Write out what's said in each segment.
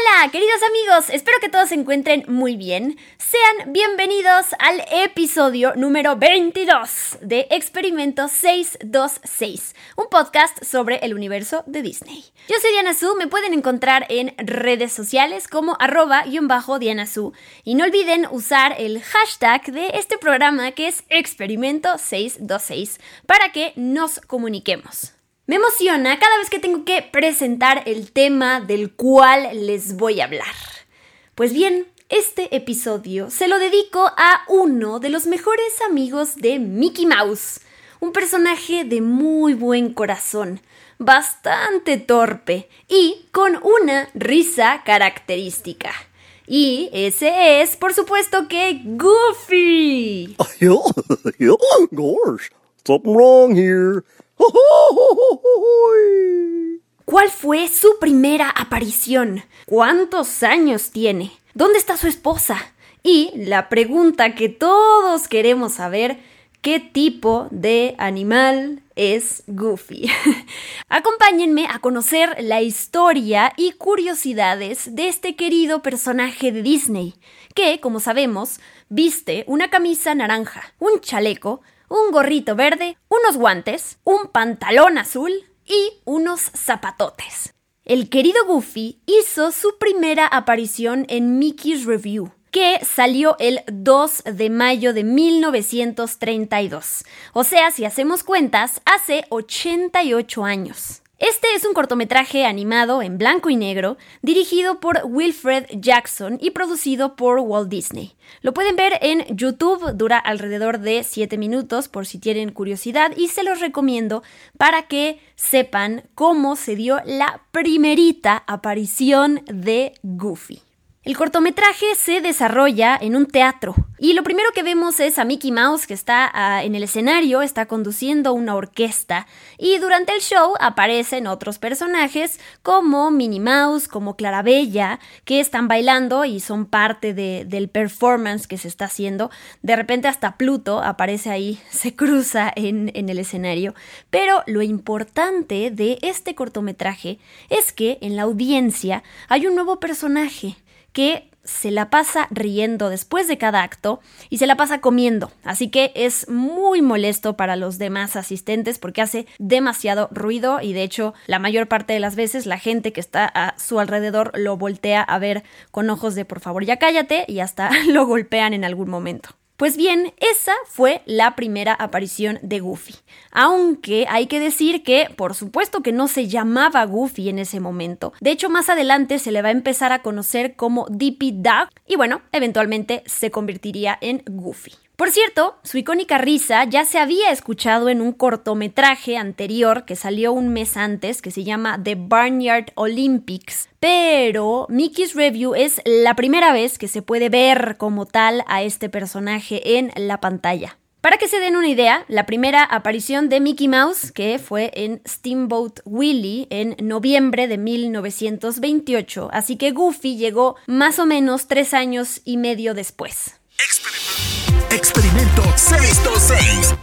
Hola, queridos amigos, espero que todos se encuentren muy bien. Sean bienvenidos al episodio número 22 de Experimento 626, un podcast sobre el universo de Disney. Yo soy Diana Su, me pueden encontrar en redes sociales como arroba y bajo Diana Su. Y no olviden usar el hashtag de este programa que es Experimento 626 para que nos comuniquemos. Me emociona cada vez que tengo que presentar el tema del cual les voy a hablar. Pues bien, este episodio se lo dedico a uno de los mejores amigos de Mickey Mouse, un personaje de muy buen corazón, bastante torpe y con una risa característica. Y ese es, por supuesto, que Goofy. Gosh. ¿Cuál fue su primera aparición? ¿Cuántos años tiene? ¿Dónde está su esposa? Y la pregunta que todos queremos saber, ¿qué tipo de animal es Goofy? Acompáñenme a conocer la historia y curiosidades de este querido personaje de Disney, que, como sabemos, viste una camisa naranja, un chaleco, un gorrito verde, unos guantes, un pantalón azul y unos zapatotes. El querido Goofy hizo su primera aparición en Mickey's Review, que salió el 2 de mayo de 1932. O sea, si hacemos cuentas, hace 88 años. Este es un cortometraje animado en blanco y negro, dirigido por Wilfred Jackson y producido por Walt Disney. Lo pueden ver en YouTube, dura alrededor de 7 minutos por si tienen curiosidad y se los recomiendo para que sepan cómo se dio la primerita aparición de Goofy. El cortometraje se desarrolla en un teatro y lo primero que vemos es a Mickey Mouse que está ah, en el escenario, está conduciendo una orquesta y durante el show aparecen otros personajes como Minnie Mouse, como Clarabella, que están bailando y son parte del performance que se está haciendo. De repente hasta Pluto aparece ahí, se cruza en, en el escenario. Pero lo importante de este cortometraje es que en la audiencia hay un nuevo personaje que se la pasa riendo después de cada acto y se la pasa comiendo. Así que es muy molesto para los demás asistentes porque hace demasiado ruido y de hecho la mayor parte de las veces la gente que está a su alrededor lo voltea a ver con ojos de por favor ya cállate y hasta lo golpean en algún momento. Pues bien, esa fue la primera aparición de Goofy. Aunque hay que decir que, por supuesto que no se llamaba Goofy en ese momento. De hecho, más adelante se le va a empezar a conocer como Dippy Duck y bueno, eventualmente se convertiría en Goofy. Por cierto, su icónica risa ya se había escuchado en un cortometraje anterior que salió un mes antes que se llama The Barnyard Olympics, pero Mickey's Review es la primera vez que se puede ver como tal a este personaje en la pantalla. Para que se den una idea, la primera aparición de Mickey Mouse, que fue en Steamboat Willie en noviembre de 1928, así que Goofy llegó más o menos tres años y medio después. Experimento 626.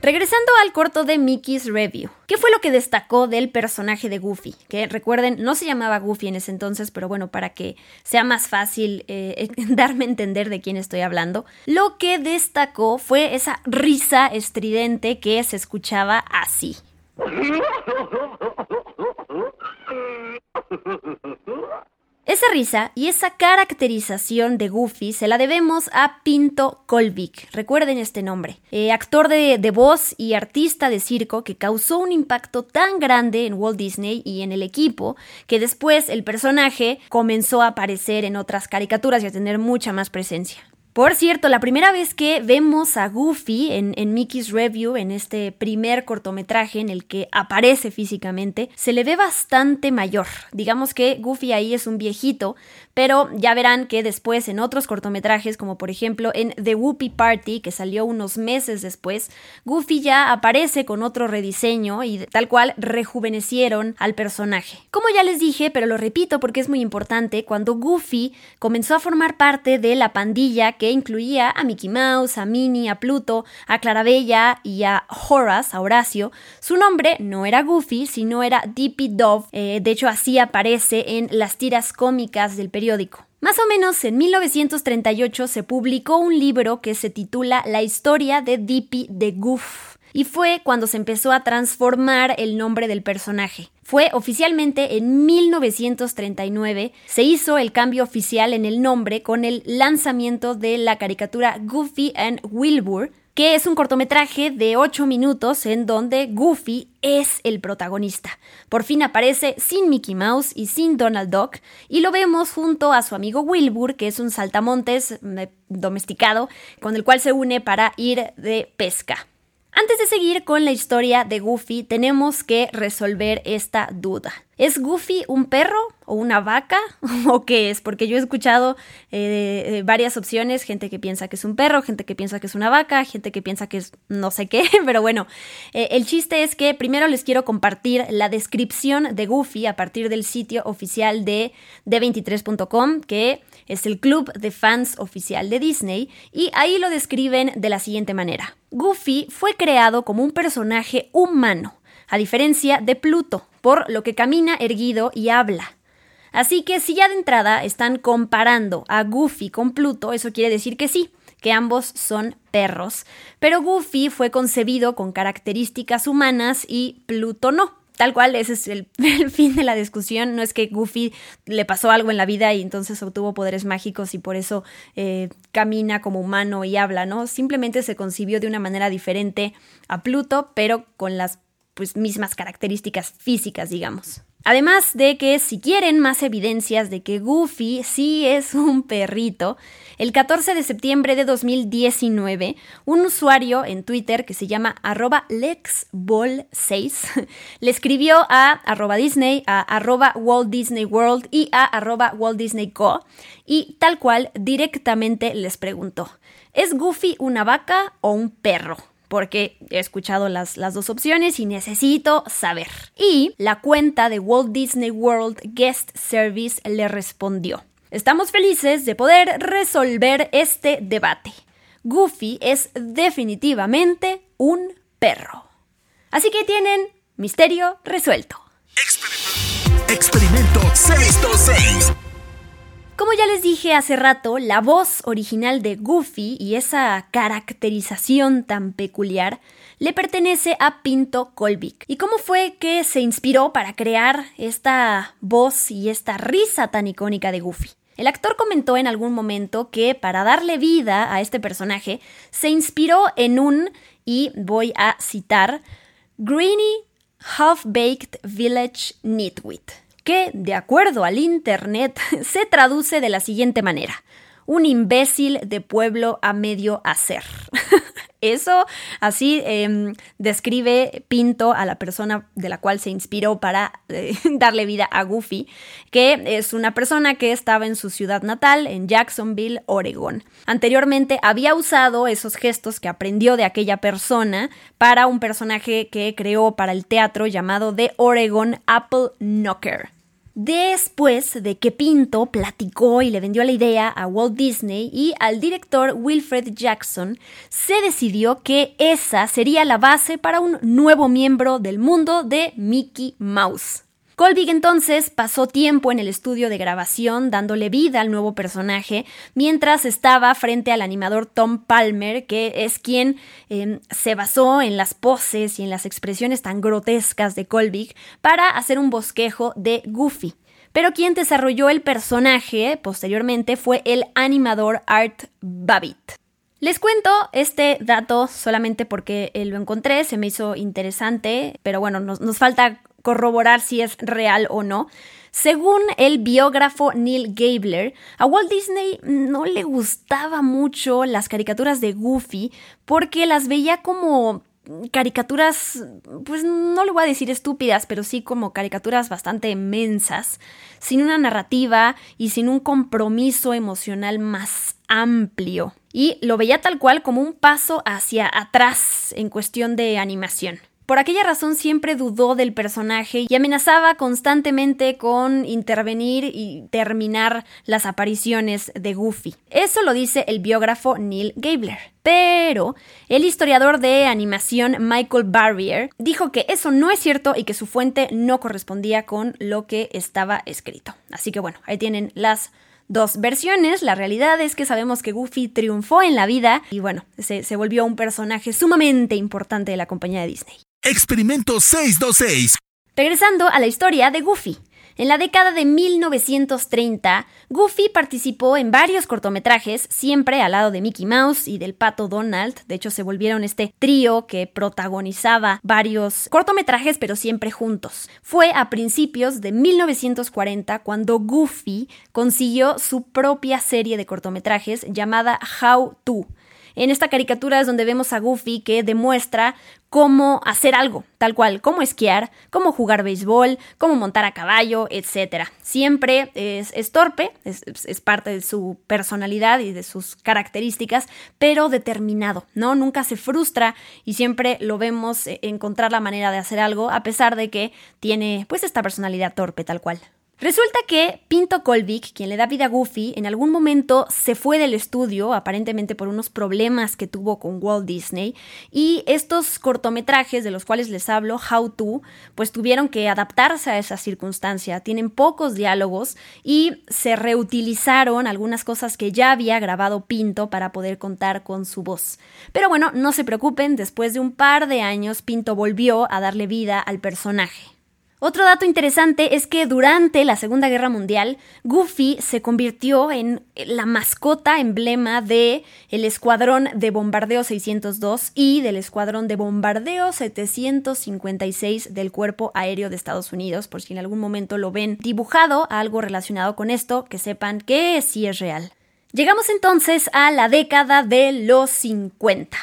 Regresando al corto de Mickey's Review, ¿qué fue lo que destacó del personaje de Goofy? Que recuerden, no se llamaba Goofy en ese entonces, pero bueno, para que sea más fácil eh, darme a entender de quién estoy hablando, lo que destacó fue esa risa estridente que se escuchaba así. Esa risa y esa caracterización de Goofy se la debemos a Pinto Colvik, recuerden este nombre, eh, actor de, voz y artista de circo que causó un impacto tan grande en Walt Disney y en el equipo que después el personaje comenzó a aparecer en otras caricaturas y a tener mucha más presencia. Por cierto, la primera vez que vemos a Goofy en, Mickey's Review, en este primer cortometraje en el que aparece físicamente, se le ve bastante mayor. Digamos que Goofy ahí es un viejito, pero ya verán que después en otros cortometrajes, como por ejemplo en The Whoopi Party, que salió unos meses después, Goofy ya aparece con otro rediseño y tal cual rejuvenecieron al personaje. Como ya les dije, pero lo repito porque es muy importante, cuando Goofy comenzó a formar parte de la pandilla que incluía a Mickey Mouse, a Minnie, a Pluto, a Clarabella y a Horace, a Horacio, su nombre no era Goofy, sino era Dippy Dove. Eh, de hecho, así aparece en las tiras cómicas del periódico. Más o menos en 1938 se publicó un libro que se titula La historia de Dippy the Goof y fue cuando se empezó a transformar el nombre del personaje. Fue oficialmente en 1939, se hizo el cambio oficial en el nombre con el lanzamiento de la caricatura Goofy and Wilbur, que es un cortometraje de 8 minutos en donde Goofy es el protagonista. Por fin aparece sin Mickey Mouse y sin Donald Duck y lo vemos junto a su amigo Wilbur, que es un saltamontes eh, domesticado, con el cual se une para ir de pesca. Antes de seguir con la historia de Goofy, tenemos que resolver esta duda. ¿Es Goofy un perro o una vaca o qué es? Porque yo he escuchado eh, eh, varias opciones, gente que piensa que es un perro, gente que piensa que es una vaca, gente que piensa que es no sé qué, pero bueno, eh, el chiste es que primero les quiero compartir la descripción de Goofy a partir del sitio oficial de d23.com, que es el club de fans oficial de Disney, y ahí lo describen de la siguiente manera. Goofy fue creado como un personaje humano, a diferencia de Pluto, por lo que camina erguido y habla. Así que si ya de entrada están comparando a Goofy con Pluto, eso quiere decir que sí, que ambos son perros, pero Goofy fue concebido con características humanas y Pluto no. Tal cual, ese es el, fin de la discusión. No es que Goofy le pasó algo en la vida y entonces obtuvo poderes mágicos y por eso eh, camina como humano y habla, ¿no? Simplemente se concibió de una manera diferente a Pluto, pero con las pues, mismas características físicas, digamos. Además de que si quieren más evidencias de que Goofy sí es un perrito, el 14 de septiembre de 2019, un usuario en Twitter que se llama arroba lexball6 le escribió a arroba Disney, a arroba Walt Disney World y a arroba Walt Disney Co. y tal cual directamente les preguntó, ¿es Goofy una vaca o un perro? Porque he escuchado las, las dos opciones y necesito saber. Y la cuenta de Walt Disney World Guest Service le respondió. Estamos felices de poder resolver este debate. Goofy es definitivamente un perro. Así que tienen misterio resuelto. Experimento 626. Como ya les dije hace rato, la voz original de Goofy y esa caracterización tan peculiar le pertenece a Pinto Colvik. ¿Y cómo fue que se inspiró para crear esta voz y esta risa tan icónica de Goofy? El actor comentó en algún momento que para darle vida a este personaje se inspiró en un, y voy a citar, Greeny Half-Baked Village Nitwit que, de acuerdo al Internet, se traduce de la siguiente manera. Un imbécil de pueblo a medio hacer. Eso así em, describe Pinto a la persona de la cual se inspiró para eh, darle vida a Goofy, que es una persona que estaba en su ciudad natal, en Jacksonville, Oregon. Anteriormente había usado esos gestos que aprendió de aquella persona para un personaje que creó para el teatro llamado The Oregon Apple Knocker. Después de que Pinto platicó y le vendió la idea a Walt Disney y al director Wilfred Jackson, se decidió que esa sería la base para un nuevo miembro del mundo de Mickey Mouse. Colvig entonces pasó tiempo en el estudio de grabación dándole vida al nuevo personaje mientras estaba frente al animador Tom Palmer, que es quien em, se basó en las poses y en las expresiones tan grotescas de Colvig para hacer un bosquejo de Goofy. Pero quien desarrolló el personaje posteriormente fue el animador Art Babbitt. Les cuento este dato solamente porque lo encontré, se me hizo interesante, pero bueno, nos, nos falta corroborar si es real o no. Según el biógrafo Neil Gabler, a Walt Disney no le gustaba mucho las caricaturas de Goofy porque las veía como caricaturas, pues no le voy a decir estúpidas, pero sí como caricaturas bastante mensas, sin una narrativa y sin un compromiso emocional más amplio. Y lo veía tal cual como un paso hacia atrás en cuestión de animación. Por aquella razón siempre dudó del personaje y amenazaba constantemente con intervenir y terminar las apariciones de Goofy. Eso lo dice el biógrafo Neil Gabler. Pero el historiador de animación Michael Barrier dijo que eso no es cierto y que su fuente no correspondía con lo que estaba escrito. Así que bueno, ahí tienen las dos versiones. La realidad es que sabemos que Goofy triunfó en la vida y bueno, se, se volvió un personaje sumamente importante de la compañía de Disney. Experimento 626. Regresando a la historia de Goofy. En la década de 1930, Goofy participó en varios cortometrajes, siempre al lado de Mickey Mouse y del pato Donald. De hecho, se volvieron este trío que protagonizaba varios cortometrajes, pero siempre juntos. Fue a principios de 1940 cuando Goofy consiguió su propia serie de cortometrajes llamada How To en esta caricatura es donde vemos a Goofy que demuestra cómo hacer algo, tal cual, cómo esquiar, cómo jugar béisbol, cómo montar a caballo, etc. Siempre es, torpe, es, parte de su personalidad y de sus características, pero determinado, ¿no? Nunca se frustra y siempre lo vemos eh, encontrar la manera de hacer algo, a pesar de que tiene pues esta personalidad torpe, tal cual. Resulta que Pinto Colvik, quien le da vida a Goofy, en algún momento se fue del estudio, aparentemente por unos problemas que tuvo con Walt Disney, y estos cortometrajes de los cuales les hablo, How To, pues tuvieron que adaptarse a esa circunstancia. Tienen pocos diálogos y se reutilizaron algunas cosas que ya había grabado Pinto para poder contar con su voz. Pero bueno, no se preocupen, después de un par de años Pinto volvió a darle vida al personaje. Otro dato interesante es que durante la Segunda Guerra Mundial, Goofy se convirtió en la mascota emblema de el Escuadrón de Bombardeo 602 y del Escuadrón de Bombardeo 756 del Cuerpo Aéreo de Estados Unidos, por si en algún momento lo ven dibujado, algo relacionado con esto, que sepan que sí es real. Llegamos entonces a la década de los 50.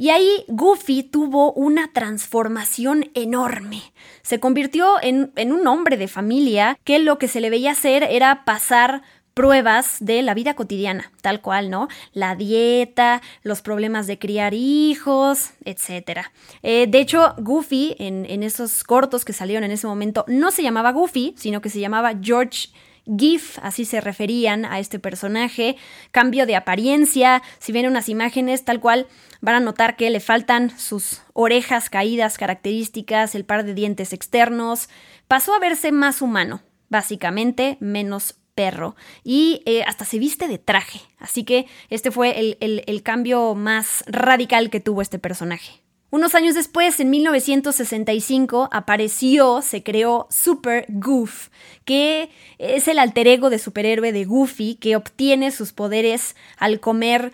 Y ahí Goofy tuvo una transformación enorme. Se convirtió en, un hombre de familia que lo que se le veía hacer era pasar pruebas de la vida cotidiana, tal cual, ¿no? La dieta, los problemas de criar hijos, etc. Eh, de hecho, Goofy, en, en, esos cortos que salieron en ese momento, no se llamaba Goofy, sino que se llamaba George GIF, así se referían a este personaje, cambio de apariencia, si ven unas imágenes tal cual, van a notar que le faltan sus orejas caídas características, el par de dientes externos, pasó a verse más humano, básicamente menos perro y eh, hasta se viste de traje, así que este fue el cambio más radical que tuvo este personaje. Unos años después, en 1965, apareció, se creó Super Goof, que es el alter ego de superhéroe de Goofy, que obtiene sus poderes al comer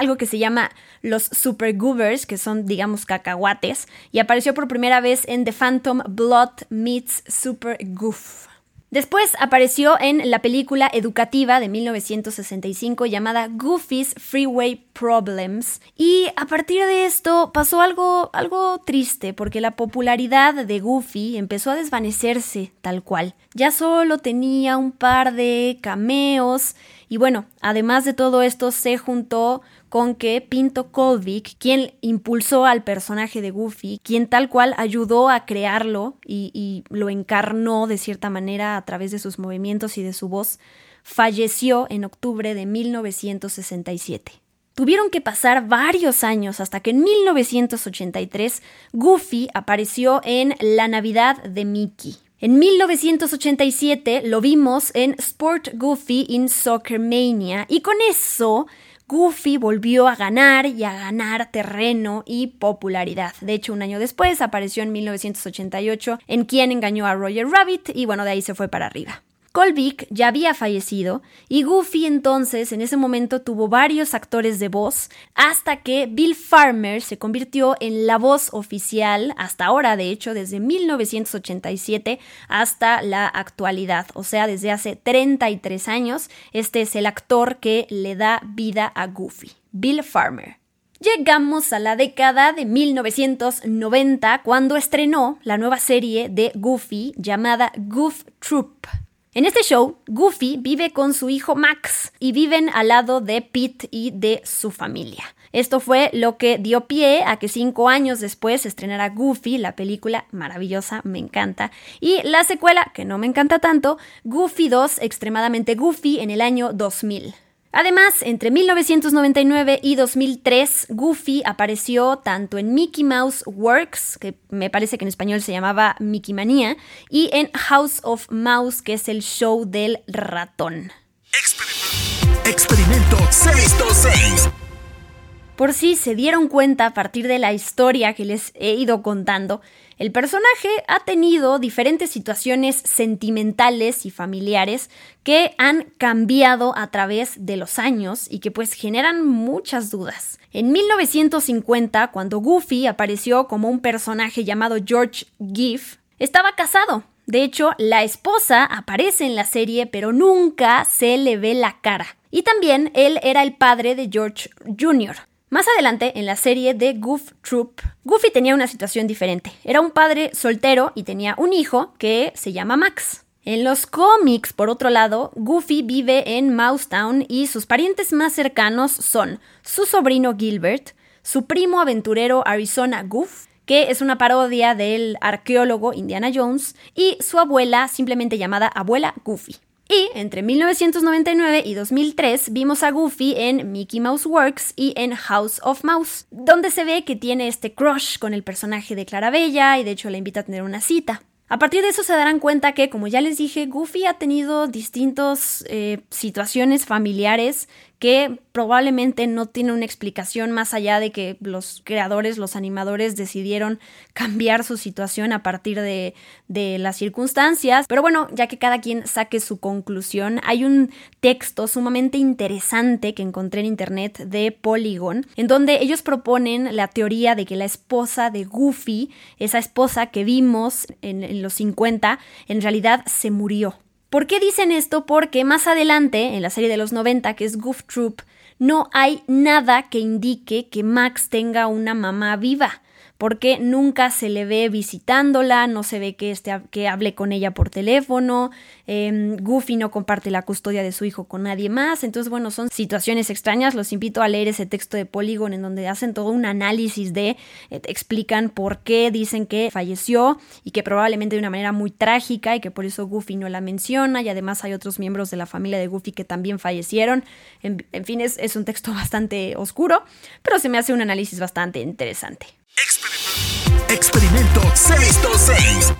algo que se llama los Super Goovers, que son, digamos, cacahuates, y apareció por primera vez en The Phantom Blood Meets Super Goof. Después apareció en la película educativa de 1965 llamada Goofy's Freeway Problems y a partir de esto pasó algo algo triste porque la popularidad de Goofy empezó a desvanecerse tal cual. Ya solo tenía un par de cameos y bueno, además de todo esto se juntó con que Pinto Colvik, quien impulsó al personaje de Goofy, quien tal cual ayudó a crearlo y, y lo encarnó de cierta manera a través de sus movimientos y de su voz, falleció en octubre de 1967. Tuvieron que pasar varios años hasta que en 1983 Goofy apareció en La Navidad de Mickey. En 1987 lo vimos en Sport Goofy in Soccer Mania y con eso Goofy volvió a ganar y a ganar terreno y popularidad. De hecho, un año después apareció en 1988 en Quien engañó a Roger Rabbit y bueno, de ahí se fue para arriba. Colvick ya había fallecido y Goofy entonces en ese momento tuvo varios actores de voz hasta que Bill Farmer se convirtió en la voz oficial hasta ahora, de hecho, desde 1987 hasta la actualidad, o sea, desde hace 33 años, este es el actor que le da vida a Goofy, Bill Farmer. Llegamos a la década de 1990 cuando estrenó la nueva serie de Goofy llamada Goof Troop. En este show, Goofy vive con su hijo Max y viven al lado de Pete y de su familia. Esto fue lo que dio pie a que cinco años después estrenara Goofy, la película maravillosa, me encanta, y la secuela, que no me encanta tanto, Goofy 2, extremadamente Goofy, en el año 2000. Además, entre 1999 y 2003, Goofy apareció tanto en Mickey Mouse Works, que me parece que en español se llamaba Mickey Manía, y en House of Mouse, que es el show del ratón. Experimento 626. Por si se dieron cuenta a partir de la historia que les he ido contando, el personaje ha tenido diferentes situaciones sentimentales y familiares que han cambiado a través de los años y que pues generan muchas dudas. En 1950, cuando Goofy apareció como un personaje llamado George Giff, estaba casado. De hecho, la esposa aparece en la serie, pero nunca se le ve la cara. Y también él era el padre de George Jr. Más adelante, en la serie de Goof Troop, Goofy tenía una situación diferente. Era un padre soltero y tenía un hijo que se llama Max. En los cómics, por otro lado, Goofy vive en Mousetown y sus parientes más cercanos son su sobrino Gilbert, su primo aventurero Arizona Goof, que es una parodia del arqueólogo Indiana Jones, y su abuela simplemente llamada abuela Goofy. Y entre 1999 y 2003 vimos a Goofy en Mickey Mouse Works y en House of Mouse, donde se ve que tiene este crush con el personaje de Clarabella y de hecho la invita a tener una cita. A partir de eso se darán cuenta que, como ya les dije, Goofy ha tenido distintas eh, situaciones familiares que probablemente no tiene una explicación más allá de que los creadores, los animadores decidieron cambiar su situación a partir de, de, las circunstancias. Pero bueno, ya que cada quien saque su conclusión, hay un texto sumamente interesante que encontré en internet de Polygon, en donde ellos proponen la teoría de que la esposa de Goofy, esa esposa que vimos en, los 50, en realidad se murió. ¿Por qué dicen esto? Porque más adelante, en la serie de los 90, que es Goof Troop, no hay nada que indique que Max tenga una mamá viva porque nunca se le ve visitándola, no se ve que, este, que hable con ella por teléfono, em, Goofy no comparte la custodia de su hijo con nadie más, entonces bueno, son situaciones extrañas, los invito a leer ese texto de Polygon en donde hacen todo un análisis de, eh, explican por qué dicen que falleció y que probablemente de una manera muy trágica y que por eso Goofy no la menciona. Y además hay otros miembros de la familia de Goofy que también fallecieron, en, fin, es, es un texto bastante oscuro, pero se me hace un análisis bastante interesante. Experimento 626.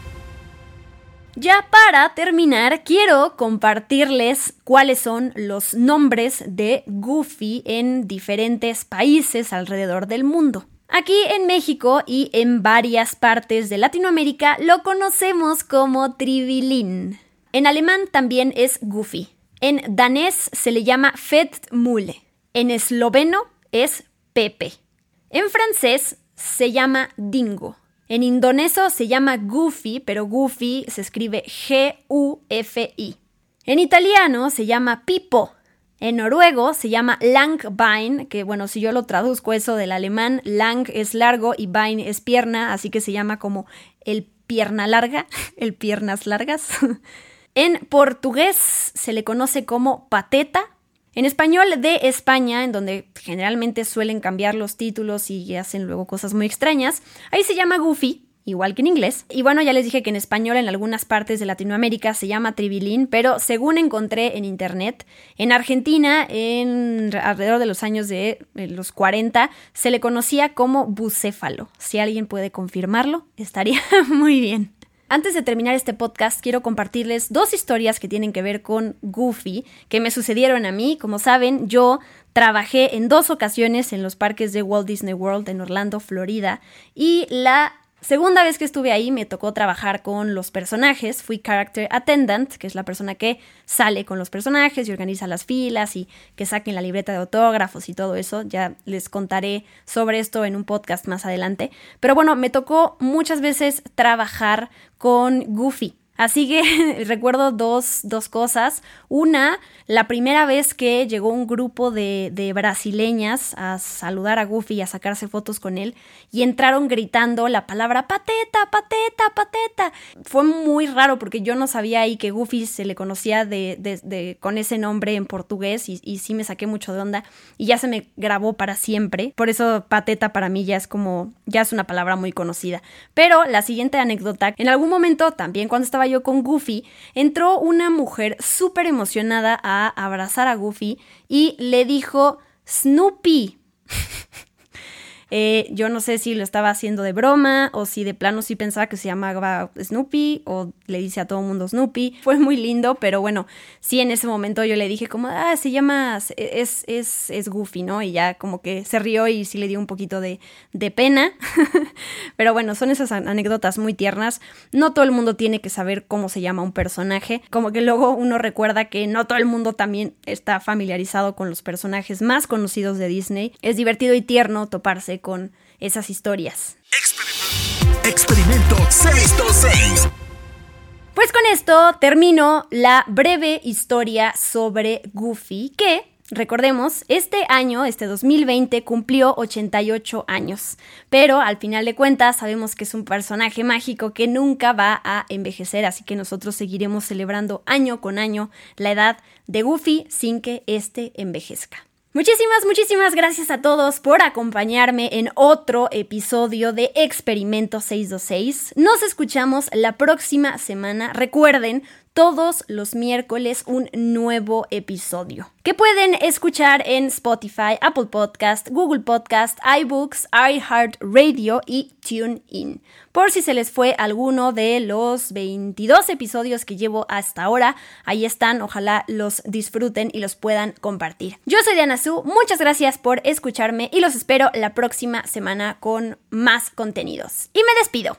Ya para terminar, quiero compartirles cuáles son los nombres de Goofy en diferentes países alrededor del mundo. Aquí en México y en varias partes de Latinoamérica lo conocemos como Tribilín. En alemán también es Goofy. En danés se le llama Mule. En esloveno es Pepe. En francés se llama Dingo. En indonesio se llama Goofy, pero Goofy se escribe G-U-F-I. En italiano se llama Pipo. En noruego se llama Langbein, que bueno, si yo lo traduzco eso del alemán, Lang es largo y Bein es pierna, así que se llama como el pierna larga, el piernas largas. en portugués se le conoce como pateta en español de España, en donde generalmente suelen cambiar los títulos y hacen luego cosas muy extrañas, ahí se llama Goofy, igual que en inglés. Y bueno, ya les dije que en español en algunas partes de Latinoamérica se llama Tribilín, pero según encontré en internet, en Argentina, en alrededor de los años de los 40, se le conocía como bucéfalo. Si alguien puede confirmarlo, estaría muy bien. Antes de terminar este podcast, quiero compartirles dos historias que tienen que ver con Goofy, que me sucedieron a mí. Como saben, yo trabajé en dos ocasiones en los parques de Walt Disney World en Orlando, Florida, y la Segunda vez que estuve ahí me tocó trabajar con los personajes, fui character attendant, que es la persona que sale con los personajes y organiza las filas y que saquen la libreta de autógrafos y todo eso, ya les contaré sobre esto en un podcast más adelante, pero bueno, me tocó muchas veces trabajar con Goofy. Así que recuerdo dos, dos, cosas. Una, la primera vez que llegó un grupo de, de, brasileñas a saludar a Goofy y a sacarse fotos con él y entraron gritando la palabra pateta, pateta, pateta. Fue muy raro porque yo no sabía ahí que Goofy se le conocía con ese nombre en portugués y, y sí me saqué mucho de onda y ya se me grabó para siempre. Por eso pateta para mí ya es como, ya es una palabra muy conocida. Pero la siguiente anécdota, en algún momento también cuando estaba yo con Goofy, entró una mujer súper emocionada a abrazar a Goofy y le dijo Snoopy. Eh, yo no sé si lo estaba haciendo de broma o si de plano sí pensaba que se llamaba Snoopy o le dice a todo el mundo Snoopy. Fue muy lindo, pero bueno, sí en ese momento yo le dije como, ah, se llama, es, es, es Goofy, ¿no? Y ya como que se rió y sí le dio un poquito de, de pena. pero bueno, son esas anécdotas muy tiernas. No todo el mundo tiene que saber cómo se llama un personaje. Como que luego uno recuerda que no todo el mundo también está familiarizado con los personajes más conocidos de Disney. Es divertido y tierno toparse con esas historias. Experimento 626. Pues con esto termino la breve historia sobre Goofy que Recordemos, este año, este 2020, cumplió 88 años, pero al final de cuentas sabemos que es un personaje mágico que nunca va a envejecer, así que nosotros seguiremos celebrando año con año la edad de Goofy sin que éste envejezca. Muchísimas, muchísimas gracias a todos por acompañarme en otro episodio de Experimento 626. Nos escuchamos la próxima semana. Recuerden, todos los miércoles un nuevo episodio que pueden escuchar en Spotify, Apple Podcast, Google Podcast, iBooks, iHeartRadio y TuneIn. Por si se les fue alguno de los 22 episodios que llevo hasta ahora, ahí están, ojalá los disfruten y los puedan compartir. Yo soy Diana Su, muchas gracias por escucharme y los espero la próxima semana con más contenidos. Y me despido.